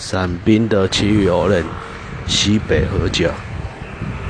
伞兵的其余偶人，西北合脚。